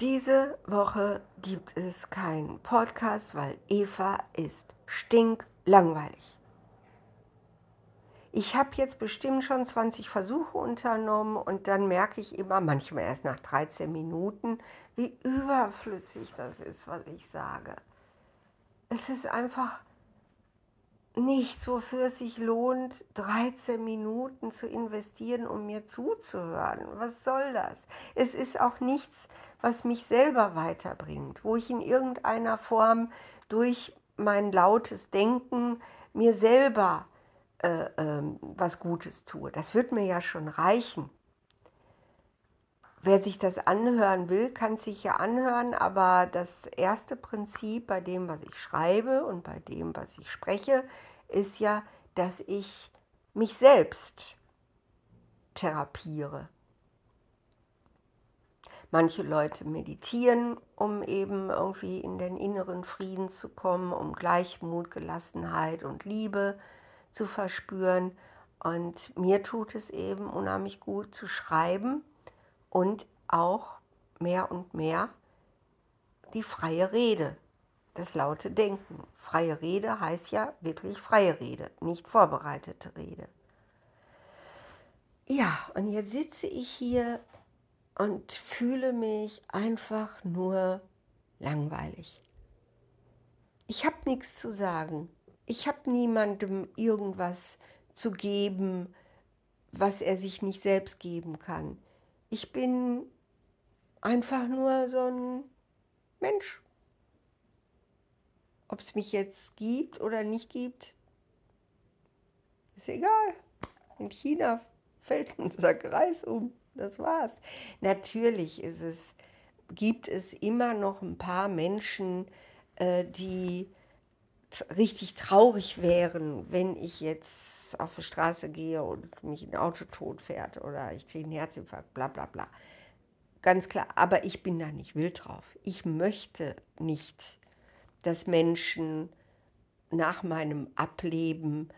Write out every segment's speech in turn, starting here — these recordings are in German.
Diese Woche gibt es keinen Podcast, weil Eva ist stinklangweilig. Ich habe jetzt bestimmt schon 20 Versuche unternommen und dann merke ich immer, manchmal erst nach 13 Minuten, wie überflüssig das ist, was ich sage. Es ist einfach nichts, wofür es sich lohnt, 13 Minuten zu investieren, um mir zuzuhören. Was soll das? Es ist auch nichts, was mich selber weiterbringt, wo ich in irgendeiner Form durch mein lautes Denken mir selber äh, äh, was Gutes tue. Das wird mir ja schon reichen. Wer sich das anhören will, kann es sich ja anhören, aber das erste Prinzip bei dem, was ich schreibe und bei dem, was ich spreche, ist ja, dass ich mich selbst therapiere. Manche Leute meditieren, um eben irgendwie in den inneren Frieden zu kommen, um Gleichmut, Gelassenheit und Liebe zu verspüren. Und mir tut es eben unheimlich gut zu schreiben und auch mehr und mehr die freie Rede, das laute Denken. Freie Rede heißt ja wirklich freie Rede, nicht vorbereitete Rede. Ja, und jetzt sitze ich hier und fühle mich einfach nur langweilig. Ich habe nichts zu sagen. Ich habe niemandem irgendwas zu geben, was er sich nicht selbst geben kann ich bin einfach nur so ein Mensch. Ob es mich jetzt gibt oder nicht gibt, ist egal. In China fällt ein Sack Reis um. Das war's. Natürlich ist es, gibt es immer noch ein paar Menschen, äh, die richtig traurig wären, wenn ich jetzt auf die Straße gehe und mich ein Auto tot fährt oder ich kriege einen Herzinfarkt, bla bla bla. Ganz klar, aber ich bin da nicht wild drauf. Ich möchte nicht, dass Menschen nach meinem Ableben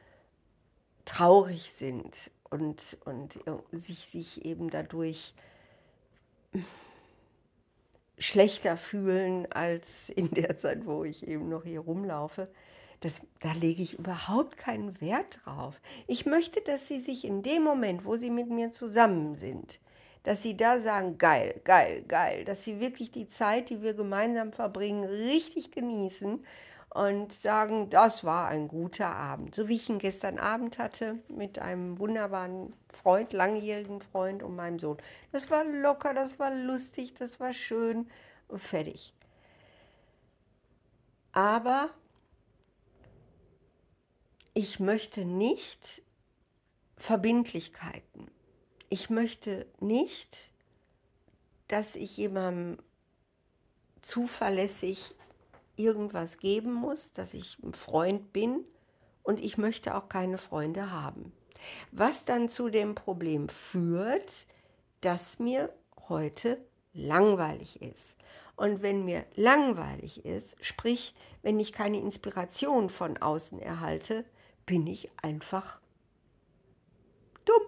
traurig sind und, und sich, sich eben dadurch schlechter fühlen als in der Zeit, wo ich eben noch hier rumlaufe. Das, da lege ich überhaupt keinen Wert drauf. Ich möchte, dass sie sich in dem Moment, wo sie mit mir zusammen sind, dass sie da sagen, geil, geil, geil, dass sie wirklich die Zeit, die wir gemeinsam verbringen, richtig genießen und sagen, das war ein guter Abend. So wie ich ihn gestern Abend hatte mit einem wunderbaren Freund, langjährigen Freund und meinem Sohn. Das war locker, das war lustig, das war schön und fertig. Aber ich möchte nicht Verbindlichkeiten. Ich möchte nicht, dass ich jemandem zuverlässig irgendwas geben muss, dass ich ein Freund bin und ich möchte auch keine Freunde haben. Was dann zu dem Problem führt, dass mir heute langweilig ist. Und wenn mir langweilig ist, sprich, wenn ich keine Inspiration von außen erhalte, bin ich einfach dumm.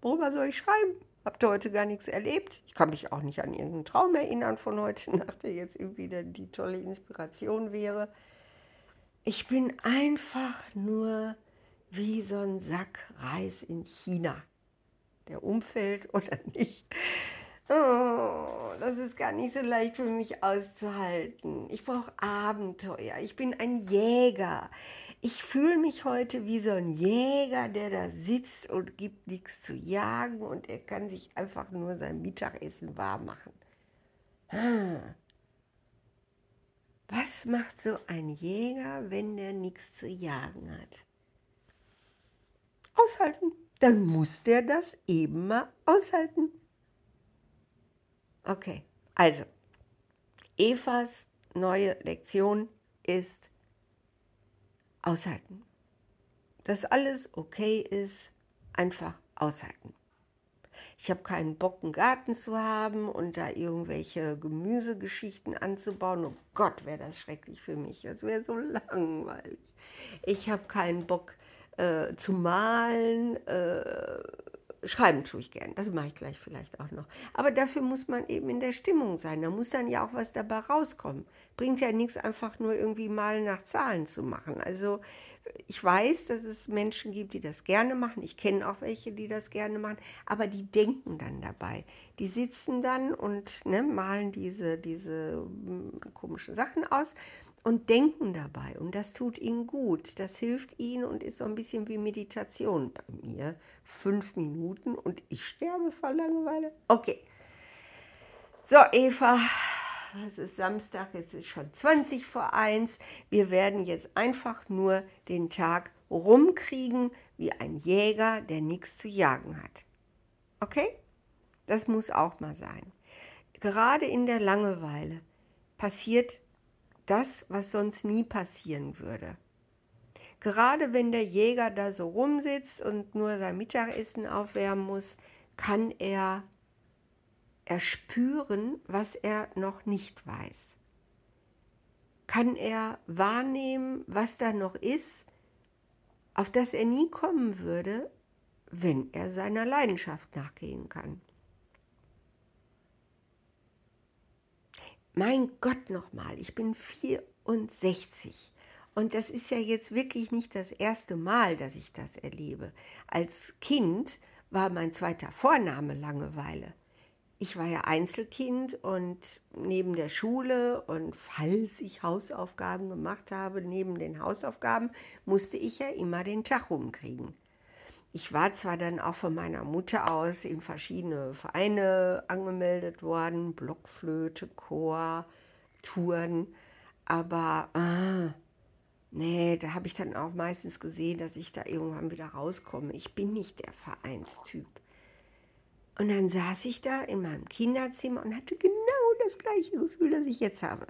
Worüber soll ich schreiben? Habt ihr heute gar nichts erlebt? Ich kann mich auch nicht an irgendeinen Traum erinnern von heute Nacht, der jetzt irgendwie die tolle Inspiration wäre. Ich bin einfach nur wie so ein Sack Reis in China. Der umfällt oder nicht. Oh, das ist gar nicht so leicht für mich auszuhalten. Ich brauche Abenteuer. Ich bin ein Jäger. Ich fühle mich heute wie so ein Jäger, der da sitzt und gibt nichts zu jagen und er kann sich einfach nur sein Mittagessen warm machen. Hm. Was macht so ein Jäger, wenn der nichts zu jagen hat? Aushalten. Dann muss der das eben mal aushalten. Okay, also, Evas neue Lektion ist aushalten. Dass alles okay ist, einfach aushalten. Ich habe keinen Bock, einen Garten zu haben und da irgendwelche Gemüsegeschichten anzubauen. Oh Gott, wäre das schrecklich für mich. Das wäre so langweilig. Ich habe keinen Bock äh, zu malen. Äh, schreiben tue ich gern, das mache ich gleich vielleicht auch noch. Aber dafür muss man eben in der Stimmung sein. Da muss dann ja auch was dabei rauskommen. Bringt ja nichts, einfach nur irgendwie mal nach Zahlen zu machen. Also ich weiß, dass es Menschen gibt, die das gerne machen. Ich kenne auch welche, die das gerne machen. Aber die denken dann dabei. Die sitzen dann und ne, malen diese, diese hm, komischen Sachen aus und denken dabei. Und das tut ihnen gut. Das hilft ihnen und ist so ein bisschen wie Meditation bei mir. Fünf Minuten und ich sterbe vor Langeweile. Okay. So, Eva, es ist Samstag, jetzt ist schon 20 vor 1. Wir werden jetzt einfach nur den Tag rumkriegen wie ein Jäger, der nichts zu jagen hat. Okay? Das muss auch mal sein. Gerade in der Langeweile passiert das, was sonst nie passieren würde. Gerade wenn der Jäger da so rumsitzt und nur sein Mittagessen aufwärmen muss, kann er erspüren, was er noch nicht weiß. Kann er wahrnehmen, was da noch ist, auf das er nie kommen würde, wenn er seiner Leidenschaft nachgehen kann. Mein Gott nochmal, ich bin 64 und das ist ja jetzt wirklich nicht das erste Mal, dass ich das erlebe. Als Kind war mein zweiter Vorname Langeweile. Ich war ja Einzelkind und neben der Schule und falls ich Hausaufgaben gemacht habe, neben den Hausaufgaben, musste ich ja immer den Tag rumkriegen. Ich war zwar dann auch von meiner Mutter aus in verschiedene Vereine angemeldet worden, Blockflöte, Chor, Touren, aber ah, nee, da habe ich dann auch meistens gesehen, dass ich da irgendwann wieder rauskomme. Ich bin nicht der Vereinstyp. Und dann saß ich da in meinem Kinderzimmer und hatte genau das gleiche Gefühl, das ich jetzt habe.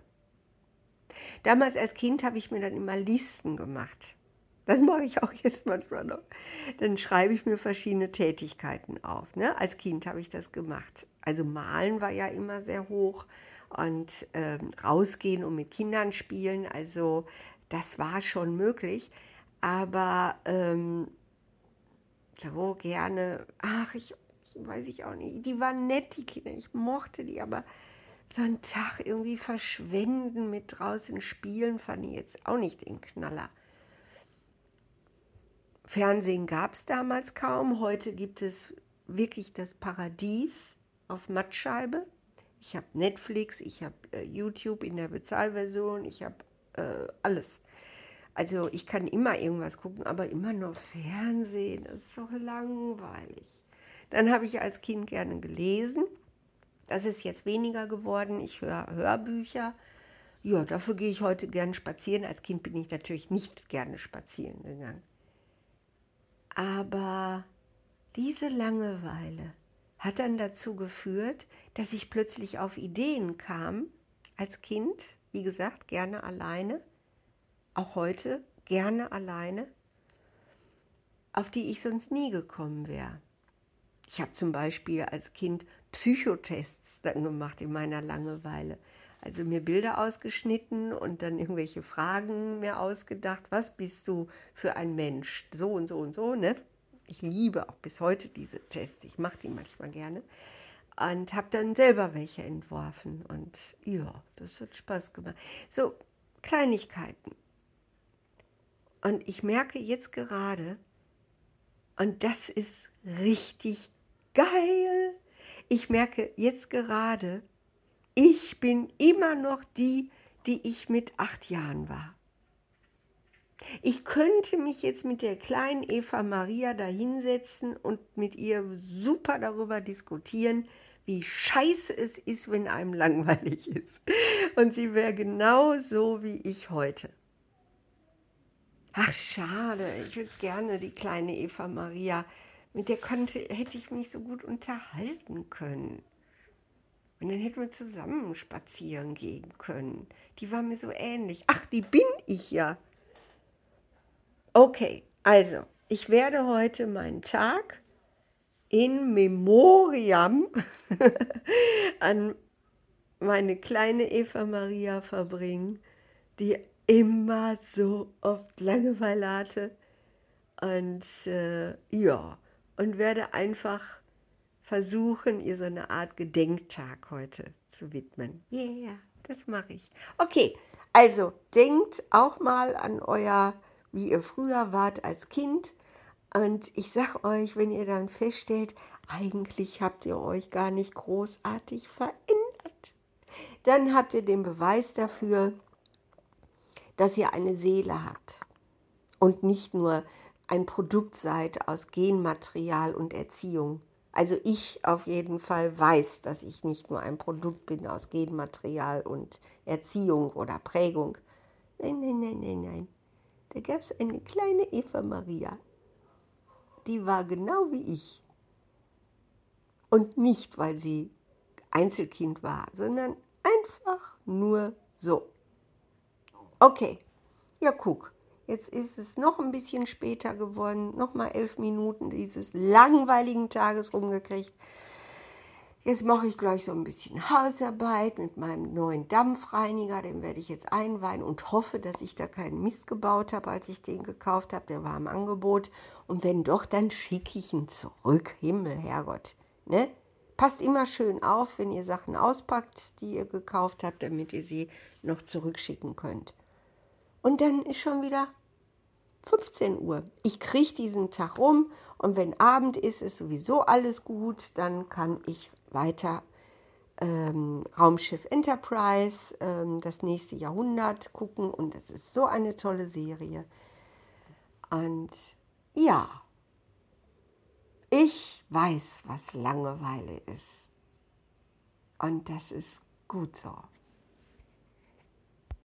Damals als Kind habe ich mir dann immer Listen gemacht das mache ich auch jetzt manchmal noch. Dann schreibe ich mir verschiedene Tätigkeiten auf. Ne? Als Kind habe ich das gemacht. Also malen war ja immer sehr hoch und ähm, rausgehen und mit Kindern spielen. Also das war schon möglich. Aber ähm, so gerne, ach, ich, ich weiß ich auch nicht. Die waren nett, die Kinder. Ich mochte die, aber so einen Tag irgendwie verschwenden mit draußen spielen fand ich jetzt auch nicht den Knaller. Fernsehen gab es damals kaum. Heute gibt es wirklich das Paradies auf Mattscheibe. Ich habe Netflix, ich habe äh, YouTube in der Bezahlversion, ich habe äh, alles. Also ich kann immer irgendwas gucken, aber immer nur Fernsehen, das ist doch langweilig. Dann habe ich als Kind gerne gelesen. Das ist jetzt weniger geworden. Ich höre Hörbücher. Ja, dafür gehe ich heute gerne spazieren. Als Kind bin ich natürlich nicht gerne spazieren gegangen. Aber diese Langeweile hat dann dazu geführt, dass ich plötzlich auf Ideen kam, als Kind, wie gesagt, gerne alleine, auch heute gerne alleine, auf die ich sonst nie gekommen wäre. Ich habe zum Beispiel als Kind Psychotests dann gemacht in meiner Langeweile. Also mir Bilder ausgeschnitten und dann irgendwelche Fragen mir ausgedacht. Was bist du für ein Mensch? So und so und so, ne? Ich liebe auch bis heute diese Tests. Ich mache die manchmal gerne. Und habe dann selber welche entworfen. Und ja, das hat Spaß gemacht. So, Kleinigkeiten. Und ich merke jetzt gerade, und das ist richtig geil, ich merke jetzt gerade, ich bin immer noch die, die ich mit acht Jahren war. Ich könnte mich jetzt mit der kleinen Eva Maria da hinsetzen und mit ihr super darüber diskutieren, wie scheiße es ist, wenn einem langweilig ist. Und sie wäre genau so wie ich heute. Ach, schade, ich würde gerne die kleine Eva Maria, mit der konnte, hätte ich mich so gut unterhalten können. Und dann hätten wir zusammen spazieren gehen können. Die war mir so ähnlich. Ach, die bin ich ja. Okay, also, ich werde heute meinen Tag in Memoriam an meine kleine Eva Maria verbringen, die immer so oft Langeweile hatte. Und äh, ja, und werde einfach versuchen, ihr so eine Art Gedenktag heute zu widmen. Ja, yeah, das mache ich. Okay, also denkt auch mal an euer, wie ihr früher wart als Kind. Und ich sag euch, wenn ihr dann feststellt, eigentlich habt ihr euch gar nicht großartig verändert, dann habt ihr den Beweis dafür, dass ihr eine Seele habt und nicht nur ein Produkt seid aus Genmaterial und Erziehung. Also ich auf jeden Fall weiß, dass ich nicht nur ein Produkt bin aus Genmaterial und Erziehung oder Prägung. Nein, nein, nein, nein, nein. Da gab es eine kleine Eva Maria. Die war genau wie ich. Und nicht, weil sie Einzelkind war, sondern einfach nur so. Okay, ja, guck. Jetzt ist es noch ein bisschen später geworden, noch mal elf Minuten dieses langweiligen Tages rumgekriegt. Jetzt mache ich gleich so ein bisschen Hausarbeit mit meinem neuen Dampfreiniger. Den werde ich jetzt einweihen und hoffe, dass ich da keinen Mist gebaut habe, als ich den gekauft habe. Der war im Angebot. Und wenn doch, dann schicke ich ihn zurück. Himmel, Herrgott. Ne? Passt immer schön auf, wenn ihr Sachen auspackt, die ihr gekauft habt, damit ihr sie noch zurückschicken könnt. Und dann ist schon wieder 15 Uhr. Ich kriege diesen Tag rum und wenn Abend ist, ist sowieso alles gut. Dann kann ich weiter ähm, Raumschiff Enterprise, ähm, das nächste Jahrhundert gucken und das ist so eine tolle Serie. Und ja, ich weiß, was Langeweile ist. Und das ist gut so.